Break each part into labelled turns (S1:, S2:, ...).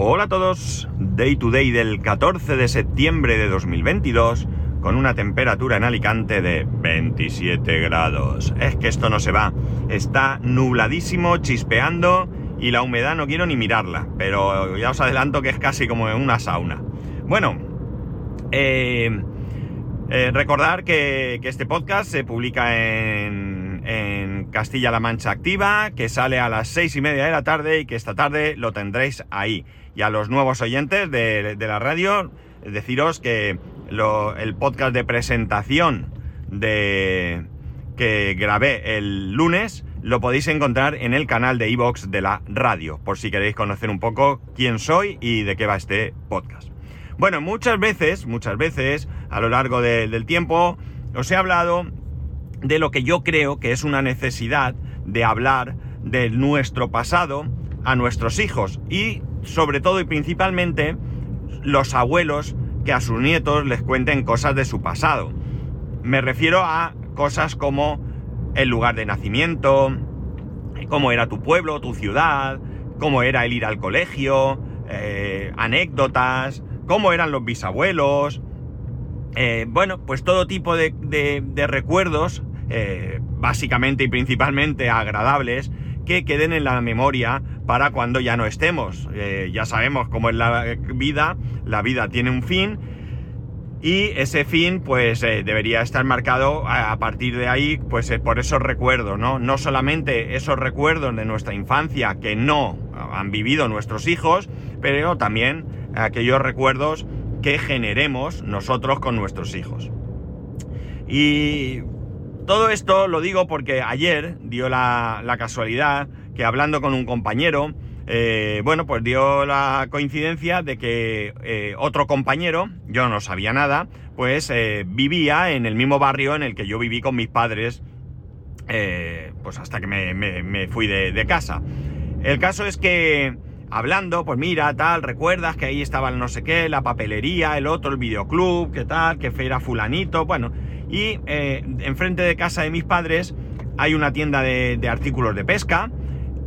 S1: Hola a todos, Day to Day del 14 de septiembre de 2022 con una temperatura en Alicante de 27 grados. Es que esto no se va, está nubladísimo, chispeando y la humedad no quiero ni mirarla, pero ya os adelanto que es casi como en una sauna. Bueno, eh, eh, recordar que, que, este podcast se publica en, en Castilla-La Mancha Activa, que sale a las seis y media de la tarde y que esta tarde lo tendréis ahí. Y a los nuevos oyentes de, la radio, deciros que el podcast de presentación de que grabé el lunes lo podéis encontrar en el canal de iVox de la radio, por si queréis conocer un poco quién soy y de qué va este podcast. Bueno, muchas veces, muchas veces, a lo largo de, del tiempo, os he hablado de lo que yo creo que es una necesidad de hablar de nuestro pasado a nuestros hijos y sobre todo y principalmente los abuelos que a sus nietos les cuenten cosas de su pasado. Me refiero a cosas como el lugar de nacimiento, cómo era tu pueblo, tu ciudad, cómo era el ir al colegio, eh, anécdotas, cómo eran los bisabuelos. Eh, bueno, pues todo tipo de, de, de recuerdos, eh, básicamente y principalmente agradables, que queden en la memoria para cuando ya no estemos. Eh, ya sabemos cómo es la vida, la vida tiene un fin y ese fin pues eh, debería estar marcado a, partir de ahí pues por esos recuerdos, ¿no? No solamente esos recuerdos de nuestra infancia que no han vivido nuestros hijos, pero también aquellos recuerdos que generemos nosotros con nuestros hijos. Y todo esto lo digo porque ayer dio la, casualidad que hablando con un compañero, eh, bueno, pues dio la coincidencia de que eh, otro compañero, yo no sabía nada, pues eh, vivía en el mismo barrio en el que yo viví con mis padres, pues hasta que me, fui de, casa. El caso es que hablando, pues mira, tal, recuerdas que ahí estaba el no sé qué, la papelería, el otro, el videoclub, qué tal, que era fulanito, bueno, y eh, enfrente de casa de mis padres hay una tienda de, artículos de pesca.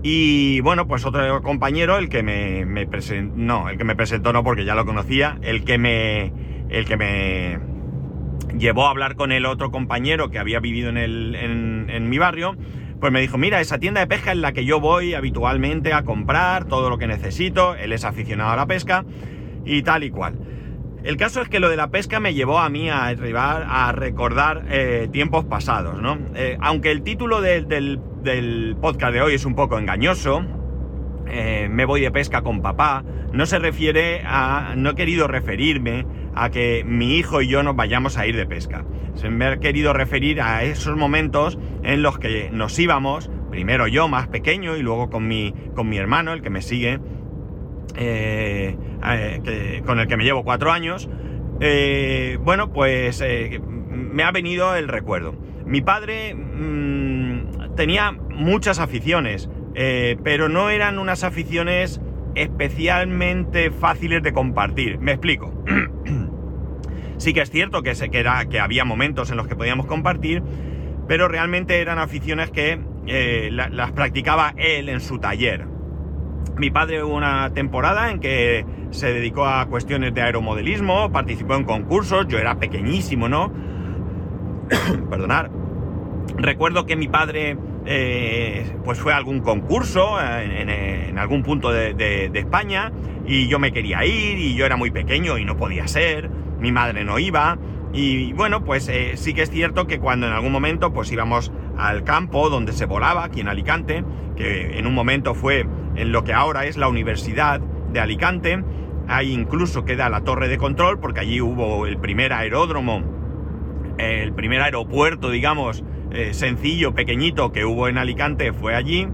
S1: Y bueno, pues otro compañero, el que me, presentó, no, el que me presentó no porque ya lo conocía, el que me, el que me llevó a hablar con el otro compañero que había vivido en, el, en, mi barrio, pues me dijo, mira, esa tienda de pesca en la que yo voy habitualmente a comprar todo lo que necesito, él es aficionado a la pesca y tal y cual. El caso es que lo de la pesca me llevó a mí a, recordar eh, tiempos pasados, ¿no? Eh, aunque el título de, del, del, podcast de hoy es un poco engañoso, eh, me voy de pesca con papá, no se refiere a... no he querido referirme a que mi hijo y yo nos vayamos a ir de pesca. Se me ha querido referir a esos momentos en los que nos íbamos, primero yo más pequeño y luego con mi, con mi hermano, el que me sigue, eh, eh, con el que me llevo cuatro años, eh, bueno, pues me ha venido el recuerdo. Mi padre mmm, tenía muchas aficiones, pero no eran unas aficiones especialmente fáciles de compartir. Me explico. sí que es cierto que, se, que, había momentos en los que podíamos compartir, pero realmente eran aficiones que la, las practicaba él en su taller. Mi padre hubo una temporada en que se dedicó a cuestiones de aeromodelismo, participó en concursos, yo era pequeñísimo, ¿no? Perdonar. Recuerdo que mi padre eh, pues fue a algún concurso en, en, algún punto de, España y yo me quería ir y yo era muy pequeño y no podía ser, mi madre no iba y bueno pues eh, sí que es cierto que cuando en algún momento pues íbamos al campo donde se volaba aquí en Alicante, que en un momento fue en lo que ahora es la Universidad de Alicante, ahí incluso queda la torre de control porque allí hubo el primer aeródromo, el primer aeropuerto digamos eh, sencillo, pequeñito que hubo en Alicante fue allí.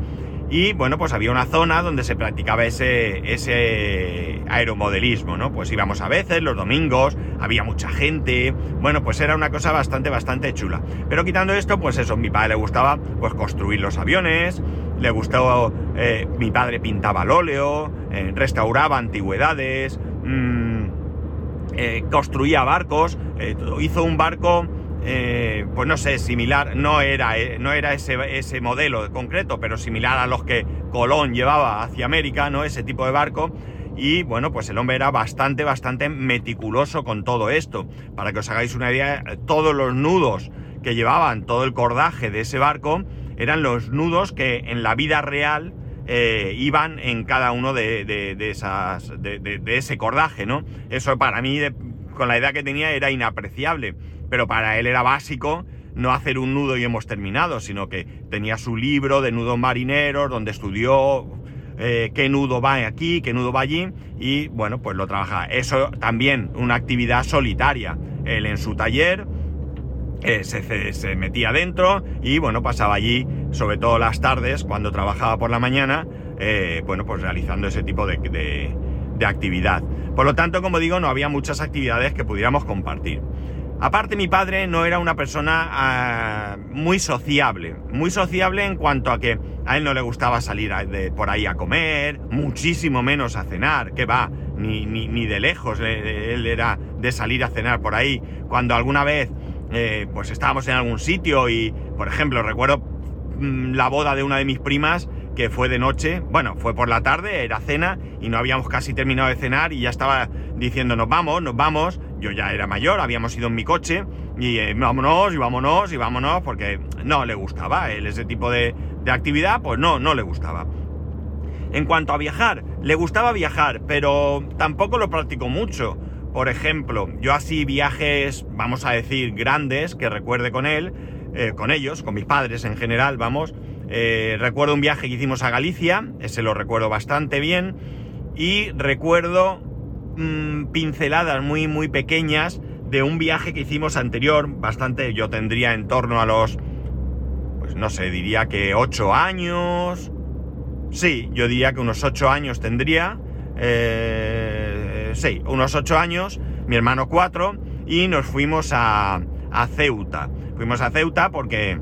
S1: Y bueno, pues había una zona donde se practicaba ese, ese aeromodelismo, ¿no? Pues íbamos a veces, los domingos, había mucha gente. Bueno, pues era una cosa bastante, bastante chula. Pero quitando esto, pues eso, mi padre le gustaba pues construir los aviones, le gustaba, eh, mi padre pintaba al óleo, eh, restauraba antigüedades, mmm, construía barcos, hizo un barco eh, pues no sé, similar, no era, eh, no era ese, modelo concreto, pero similar a los que Colón llevaba hacia América, ¿no? Ese tipo de barco. y bueno, pues el hombre era bastante, bastante meticuloso con todo esto. Para que os hagáis una idea, todos los nudos que llevaban, todo el cordaje de ese barco, eran los nudos que en la vida real eh, iban en cada uno de, esas, de, ese cordaje, ¿no? Eso para mí, con la edad que tenía, era inapreciable, pero para él era básico no hacer un nudo y hemos terminado, sino que tenía su libro de nudos marineros, donde estudió eh, qué nudo va aquí, qué nudo va allí, y bueno, pues lo trabajaba. Eso también, una actividad solitaria. Él en su taller eh, se, metía dentro y bueno, pasaba allí, sobre todo las tardes, cuando trabajaba por la mañana, eh, bueno, pues realizando ese tipo de, de actividad. Por lo tanto, como digo, no había muchas actividades que pudiéramos compartir. Aparte, mi padre no era una persona ah, muy sociable, muy sociable en cuanto a que a él no le gustaba salir por ahí a comer, muchísimo menos a cenar, que va, ni, ni, de lejos él era de salir a cenar por ahí. Cuando alguna vez eh, pues estábamos en algún sitio y, por ejemplo, recuerdo mm, la boda de una de mis primas que fue de noche, bueno, fue por la tarde, era cena y no habíamos casi terminado de cenar y ya estaba diciendo nos vamos, nos vamos, yo ya era mayor, habíamos ido en mi coche y eh, vámonos y vámonos y vámonos porque no le gustaba, él ese tipo de, actividad pues no, no le gustaba. En cuanto a viajar, le gustaba viajar, pero tampoco lo practicó mucho. Por ejemplo, yo así viajes, vamos a decir, grandes, que recuerde con él, eh, con ellos, con mis padres en general, vamos, eh, recuerdo un viaje que hicimos a Galicia, ese lo recuerdo bastante bien, y recuerdo mm, pinceladas muy, muy pequeñas de un viaje que hicimos anterior, bastante, yo tendría en torno a los, pues no sé, diría que 8 años, sí, yo diría que unos 8 años tendría, eh, sí, unos 8 años, mi hermano 4, y nos fuimos a, a Ceuta. Fuimos a Ceuta porque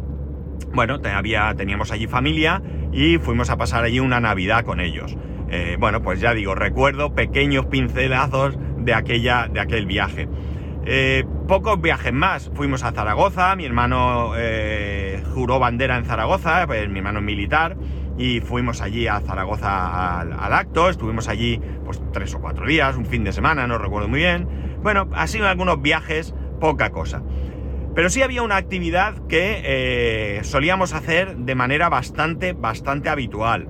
S1: bueno, teníamos allí familia y fuimos a pasar allí una Navidad con ellos. Eh, bueno, pues ya digo, recuerdo pequeños pincelazos de, aquella, de aquel viaje. Eh, pocos viajes más. Fuimos a Zaragoza, mi hermano eh, juró bandera en Zaragoza, pues, mi hermano es militar, y fuimos allí a Zaragoza al, acto, estuvimos allí pues tres o cuatro días, un fin de semana, no recuerdo muy bien. Bueno, ha sido algunos viajes, poca cosa. Pero sí había una actividad que solíamos hacer de manera bastante, bastante habitual.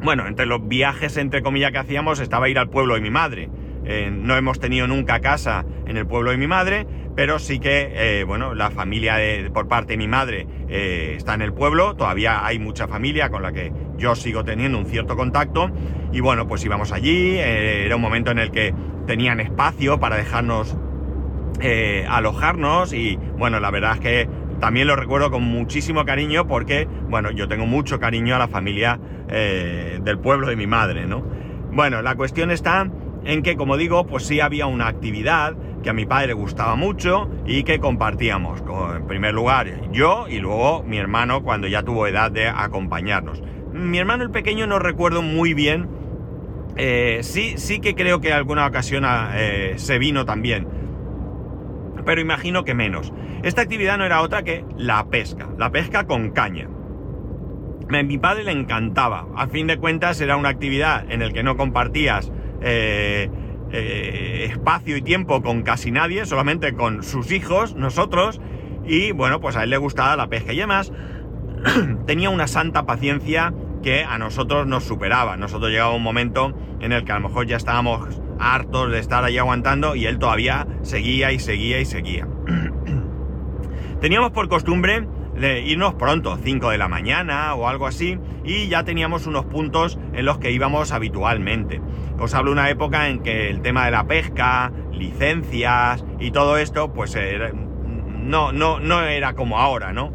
S1: Bueno, entre los viajes, entre comillas, que hacíamos estaba ir al pueblo de mi madre. Eh, no hemos tenido nunca casa en el pueblo de mi madre, pero sí que, eh, bueno, la familia por parte de mi madre está en el pueblo, todavía hay mucha familia con la que yo sigo teniendo un cierto contacto, y bueno, pues íbamos allí, era un momento en el que tenían espacio para dejarnos eh, alojarnos. Y bueno, la verdad es que también lo recuerdo con muchísimo cariño porque, bueno, yo tengo mucho cariño a la familia eh, del pueblo de mi madre, ¿no? Bueno, la cuestión está en que, como digo, pues sí había una actividad que a mi padre gustaba mucho y que compartíamos. En primer lugar, yo y luego mi hermano cuando ya tuvo edad de acompañarnos. Mi hermano el pequeño no recuerdo muy bien. Eh, sí, sí que creo que alguna ocasión se vino también pero imagino que menos. Esta actividad no era otra que la pesca, la pesca con caña. A mi padre le encantaba. A fin de cuentas era una actividad en la que no compartías eh, eh, espacio y tiempo con casi nadie, solamente con sus hijos, nosotros, y bueno, pues a él le gustaba la pesca y además tenía una santa paciencia que a nosotros nos superaba. Nosotros llegaba un momento en el que a lo mejor ya estábamos hartos de estar ahí aguantando y él todavía seguía y seguía y seguía. teníamos por costumbre irnos pronto, 5 de la mañana o algo así, y ya teníamos unos puntos en los que íbamos habitualmente. Os hablo de una época en que el tema de la pesca, licencias y todo esto, pues no, no, no era como ahora, ¿no?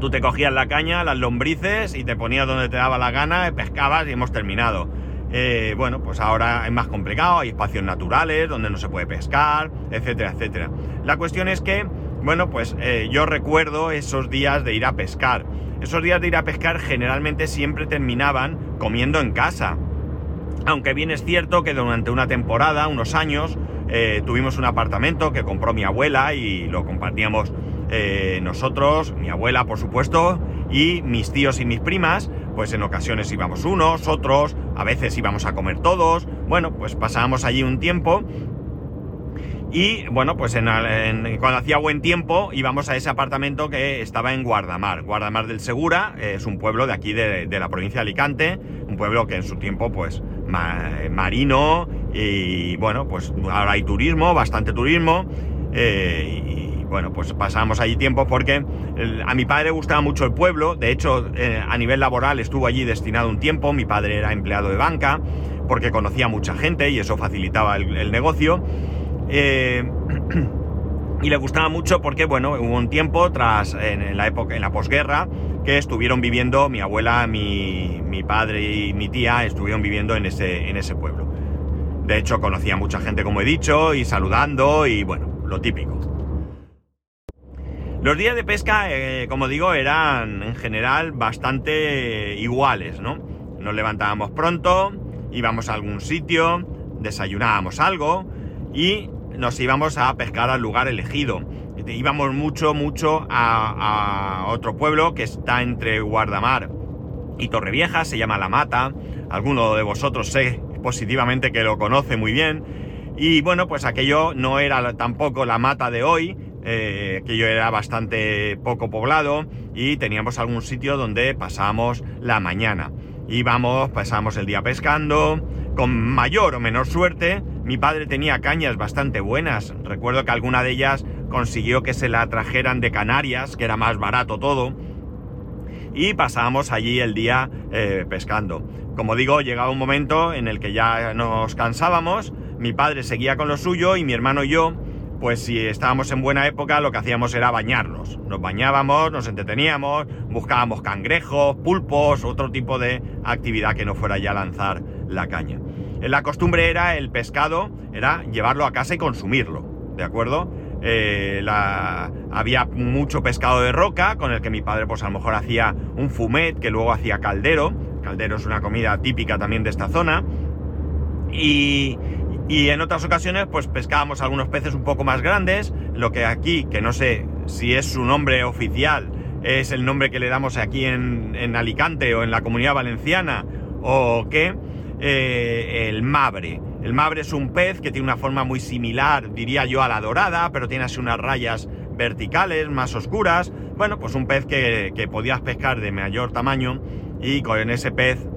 S1: Tú te cogías la caña, las lombrices y te ponías donde te daba la gana, pescabas y hemos terminado. Eh, bueno, pues ahora es más complicado, hay espacios naturales donde no se puede pescar, etcétera, etcétera. La cuestión es que, bueno, pues eh, yo recuerdo esos días de ir a pescar. Esos días de ir a pescar generalmente siempre terminaban comiendo en casa. Aunque bien es cierto que durante una temporada, unos años, eh, tuvimos un apartamento que compró mi abuela y lo compartíamos nosotros, mi abuela por supuesto, y mis tíos y mis primas, pues en ocasiones íbamos unos, otros, a veces íbamos a comer todos, bueno, pues pasábamos allí un tiempo y bueno, pues en, cuando hacía buen tiempo íbamos a ese apartamento que estaba en Guardamar. Guardamar del Segura es un pueblo de aquí de, la provincia de Alicante, un pueblo que en su tiempo pues marino y bueno, pues ahora hay turismo, bastante turismo. Eh, bueno, pues pasamos allí tiempo porque a mi padre gustaba mucho el pueblo, de hecho eh, a nivel laboral estuvo allí destinado un tiempo, mi padre era empleado de banca porque conocía mucha gente y eso facilitaba el negocio. Eh, y le gustaba mucho porque, bueno, hubo un tiempo tras, en, la época, en la posguerra, que estuvieron viviendo, mi abuela, mi, padre y mi tía estuvieron viviendo en ese, en ese pueblo. De hecho, conocía mucha gente, como he dicho, y saludando, y bueno, lo típico. Los días de pesca, eh, como digo, eran en general bastante iguales, ¿no? Nos levantábamos pronto, íbamos a algún sitio, desayunábamos algo y nos íbamos a pescar al lugar elegido. Íbamos mucho, mucho a, otro pueblo que está entre Guardamar y Torrevieja, se llama La Mata. Alguno de vosotros sé positivamente que lo conoce muy bien. Y bueno, pues aquello no era tampoco la mata de hoy, eh, aquello era bastante poco poblado y teníamos algún sitio donde pasábamos la mañana. Íbamos, pasábamos el día pescando, con mayor o menor suerte, mi padre tenía cañas bastante buenas. Recuerdo que alguna de ellas consiguió que se la trajeran de Canarias, que era más barato todo. Y pasábamos allí el día eh, pescando. Como digo, llegaba un momento en el que ya nos cansábamos, mi padre seguía con lo suyo y mi hermano y yo, pues si estábamos en buena época, lo que hacíamos era bañarnos. Nos bañábamos, nos entreteníamos, buscábamos cangrejos, pulpos, otro tipo de actividad que no fuera ya lanzar la caña. La costumbre era el pescado, era llevarlo a casa y consumirlo, ¿de acuerdo? Eh, había mucho pescado de roca, con el que mi padre pues a lo mejor hacía un fumet, que luego hacía caldero. Caldero es una comida típica también de esta zona. Y, y en otras ocasiones pues pescábamos algunos peces un poco más grandes, lo que aquí, que no sé si es su nombre oficial, es el nombre que le damos aquí en, en Alicante o en la comunidad valenciana o qué, eh, el mabre. El mabre es un pez que tiene una forma muy similar, diría yo, a la dorada, pero tiene así unas rayas verticales, más oscuras. Bueno, pues un pez que, podías pescar de mayor tamaño y con ese pez,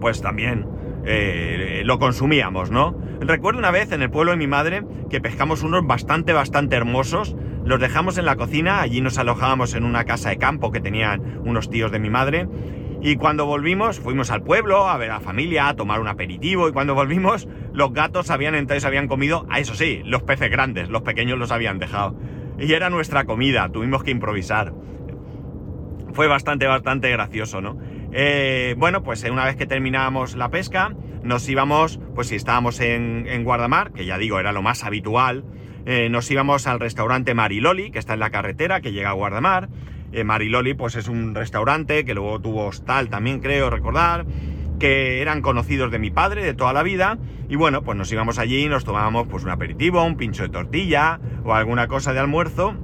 S1: pues también eh, lo consumíamos, ¿no? Recuerdo una vez en el pueblo de mi madre que pescamos unos bastante, bastante hermosos. Los dejamos en la cocina, allí nos alojábamos en una casa de campo que tenían unos tíos de mi madre y cuando volvimos, fuimos al pueblo a ver a la familia, a tomar un aperitivo. Y cuando volvimos, los gatos habían entrado y habían comido, a eso sí, los peces grandes, los pequeños los habían dejado. Y era nuestra comida, tuvimos que improvisar. Fue bastante, bastante gracioso, ¿no? Eh, bueno, pues una vez que terminábamos la pesca, nos íbamos, pues si estábamos en, Guardamar, que ya digo, era lo más habitual, eh, nos íbamos al restaurante Mariloli, que está en la carretera, que llega a Guardamar. Eh, Mariloli, pues es un restaurante que luego tuvo hostal también, creo recordar, que eran conocidos de mi padre de toda la vida. Y bueno, pues nos íbamos allí y nos tomábamos pues un aperitivo, un pincho de tortilla o alguna cosa de almuerzo.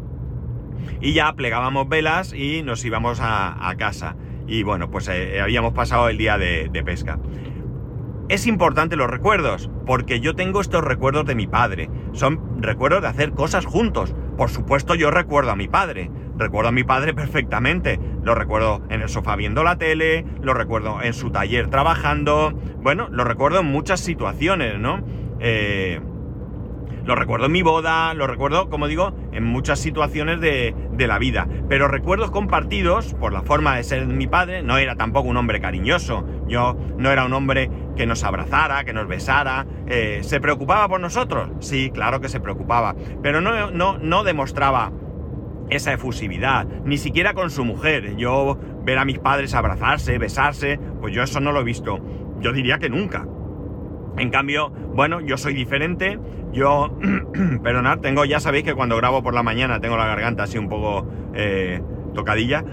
S1: Y ya plegábamos velas y nos íbamos a, casa. Y bueno, pues eh, habíamos pasado el día de, de pesca. Es importante los recuerdos, porque yo tengo estos recuerdos de mi padre. Son recuerdos de hacer cosas juntos. Por supuesto yo recuerdo a mi padre, Recuerdo a mi padre perfectamente. Lo recuerdo en el sofá viendo la tele, lo recuerdo en su taller trabajando. Bueno, lo recuerdo en muchas situaciones, ¿no? Eh, lo recuerdo en mi boda, lo recuerdo, como digo, en muchas situaciones de, la vida. Pero recuerdos compartidos, por la forma de ser mi padre, no era tampoco un hombre cariñoso. Yo no era un hombre que nos abrazara, que nos besara. Eh, ¿Se preocupaba por nosotros? Sí, claro que se preocupaba. Pero no, no, no demostraba esa efusividad, ni siquiera con su mujer. Yo ver a mis padres abrazarse, besarse, pues yo eso no lo he visto. Yo diría que nunca. En cambio, bueno, yo soy diferente. Yo, perdonad, tengo, ya sabéis que cuando grabo por la mañana tengo la garganta así un poco eh, tocadilla.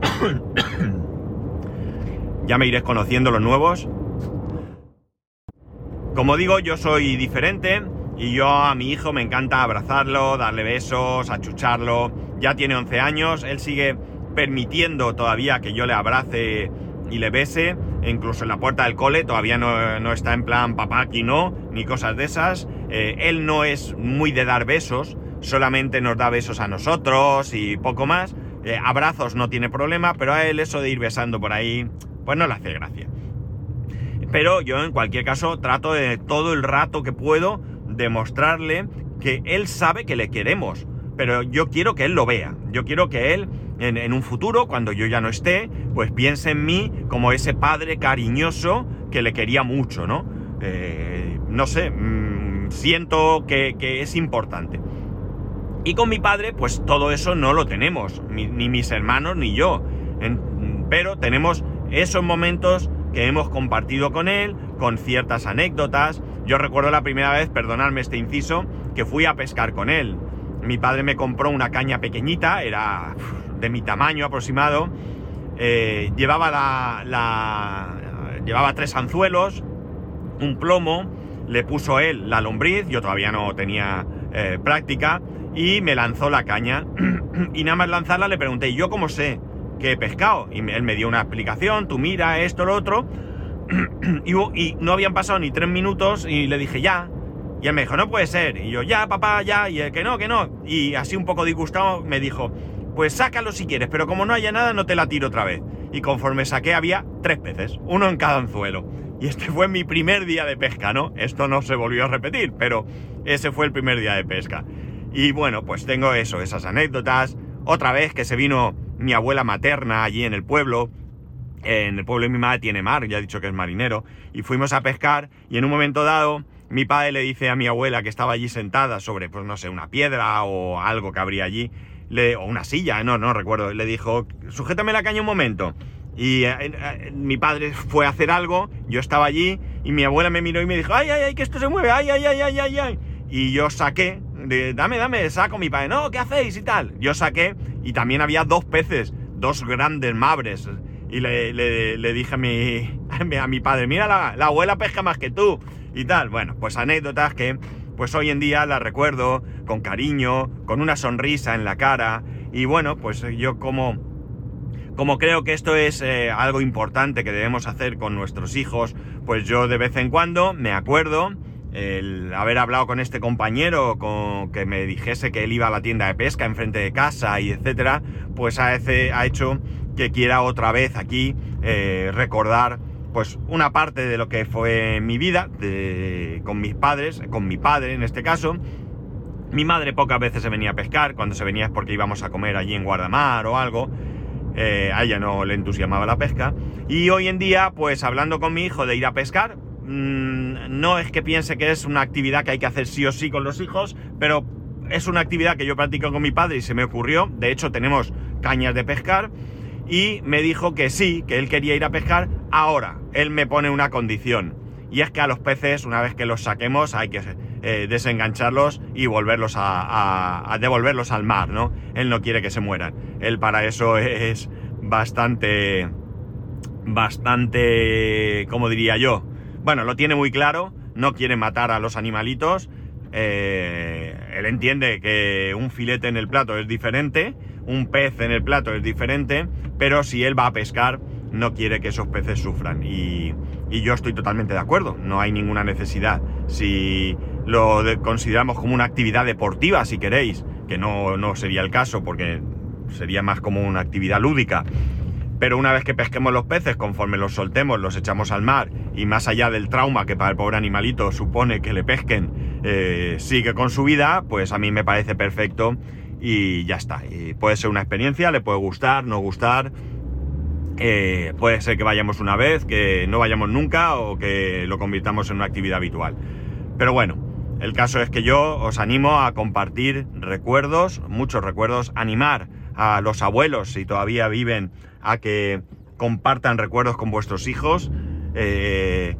S1: ya me iréis conociendo los nuevos. Como digo, yo soy diferente. Y yo a mi hijo me encanta abrazarlo, darle besos, achucharlo. Ya tiene 11 años, él sigue permitiendo todavía que yo le abrace y le bese, incluso en la puerta del cole, todavía no, está en plan papá aquí no, ni cosas de esas. Eh, él no es muy de dar besos, solamente nos da besos a nosotros y poco más. Eh, abrazos no tiene problema, pero a él eso de ir besando por ahí, pues no le hace gracia. Pero yo en cualquier caso trato de todo el rato que puedo demostrarle que él sabe que le queremos, pero yo quiero que él lo vea. Yo quiero que él en, un futuro, cuando yo ya no esté, pues piense en mí como ese padre cariñoso que le quería mucho, ¿no? Eh, no sé, mm, siento que, es importante. Y con mi padre, pues todo eso no lo tenemos, ni, mis hermanos ni yo. pero tenemos esos momentos que hemos compartido con él, con ciertas anécdotas. Yo recuerdo la primera vez, perdonadme este inciso, que fui a pescar con él. Mi padre me compró una caña pequeñita, era de mi tamaño aproximado. Eh, llevaba la, llevaba tres anzuelos, un plomo, le puso él la lombriz, yo todavía no tenía eh, práctica, y me lanzó la caña. y nada más lanzarla le pregunté, ¿yo cómo sé que he pescado? Y él me dio una explicación, tú mira esto, lo otro. y, y, no habían pasado ni tres minutos y le dije, ya. Y él me dijo, no puede ser. Y yo, ya, papá, ya. Y él, que no, que no. Y así un poco disgustado me dijo, pues sácalo si quieres, pero como no haya nada, no te la tiro otra vez. Y conforme saqué había tres peces, uno en cada anzuelo. Y este fue mi primer día de pesca, ¿no? Esto no se volvió a repetir, pero ese fue el primer día de pesca. Y bueno, pues tengo eso, esas anécdotas. Otra vez que se vino mi abuela materna allí en el pueblo. En el pueblo de mi madre tiene mar, ya he dicho que es marinero. Y fuimos a pescar y en un momento dado mi padre le dice a mi abuela que estaba allí sentada sobre, pues no sé, una piedra o algo que habría allí o una silla, no, no recuerdo, le dijo, sujétame la caña un momento. Y eh, eh, mi padre fue a hacer algo, yo estaba allí y mi abuela me miró y me dijo, ay, ay, ay, que esto se mueve, ay, ay, ay, ay, ay, ay. Y yo saqué, de, dame, dame, saco mi padre, no, ¿qué hacéis y tal? Yo saqué y también había dos peces, dos grandes mabres. Y le, le, dije a mi, a mi padre, mira, la, la abuela pesca más que tú y tal. Bueno, pues anécdotas que pues hoy en día la recuerdo con cariño, con una sonrisa en la cara y bueno, pues yo como, como creo que esto es eh, algo importante que debemos hacer con nuestros hijos, pues yo de vez en cuando me acuerdo el haber hablado con este compañero, con, que me dijese que él iba a la tienda de pesca enfrente de casa y etcétera, pues ha, ha hecho que quiera otra vez aquí eh, recordar pues una parte de lo que fue mi vida con mis padres, con mi padre en este caso. Mi madre pocas veces se venía a pescar, cuando se venía es porque íbamos a comer allí en Guardamar o algo. Eh, a ella no le entusiasmaba la pesca. Y hoy en día, pues hablando con mi hijo de ir a pescar, mm, no es que piense que es una actividad que hay que hacer sí o sí con los hijos, pero es una actividad que yo practico con mi padre y se me ocurrió. De hecho, tenemos cañas de pescar y me dijo que sí, que él quería ir a pescar. Ahora, él me pone una condición. Y es que a los peces, una vez que los saquemos, hay que eh, desengancharlos y volverlos a, devolverlos al mar, ¿no? Él no quiere que se mueran. Él para eso es bastante, bastante, ¿cómo diría yo? Bueno, lo tiene muy claro, no quiere matar a los animalitos. Eh, él entiende que un filete en el plato es diferente, un pez en el plato es diferente, pero si él va a pescar, no quiere que esos peces sufran. Y, yo estoy totalmente de acuerdo, no hay ninguna necesidad. Si lo consideramos como una actividad deportiva, si queréis, que no, no sería el caso, porque sería más como una actividad lúdica. Pero una vez que pesquemos los peces, conforme los soltemos, los echamos al mar, y más allá del trauma que para el pobre animalito supone que le pesquen, eh, sigue con su vida, pues a mí me parece perfecto y ya está. Puede ser una experiencia, le puede gustar, no gustar. Eh, puede ser que vayamos una vez, que no vayamos nunca o que lo convirtamos en una actividad habitual. Pero bueno, el caso es que yo os animo a compartir recuerdos, muchos recuerdos, animar a los abuelos si todavía viven a que compartan recuerdos con vuestros hijos. Eh,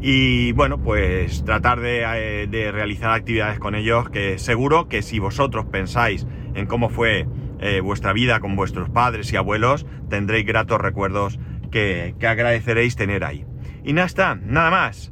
S1: y bueno, pues tratar de, de, realizar actividades con ellos que seguro que si vosotros pensáis en cómo fue eh, vuestra vida con vuestros padres y abuelos, tendréis gratos recuerdos que, que agradeceréis tener ahí. Y nada está, nada más.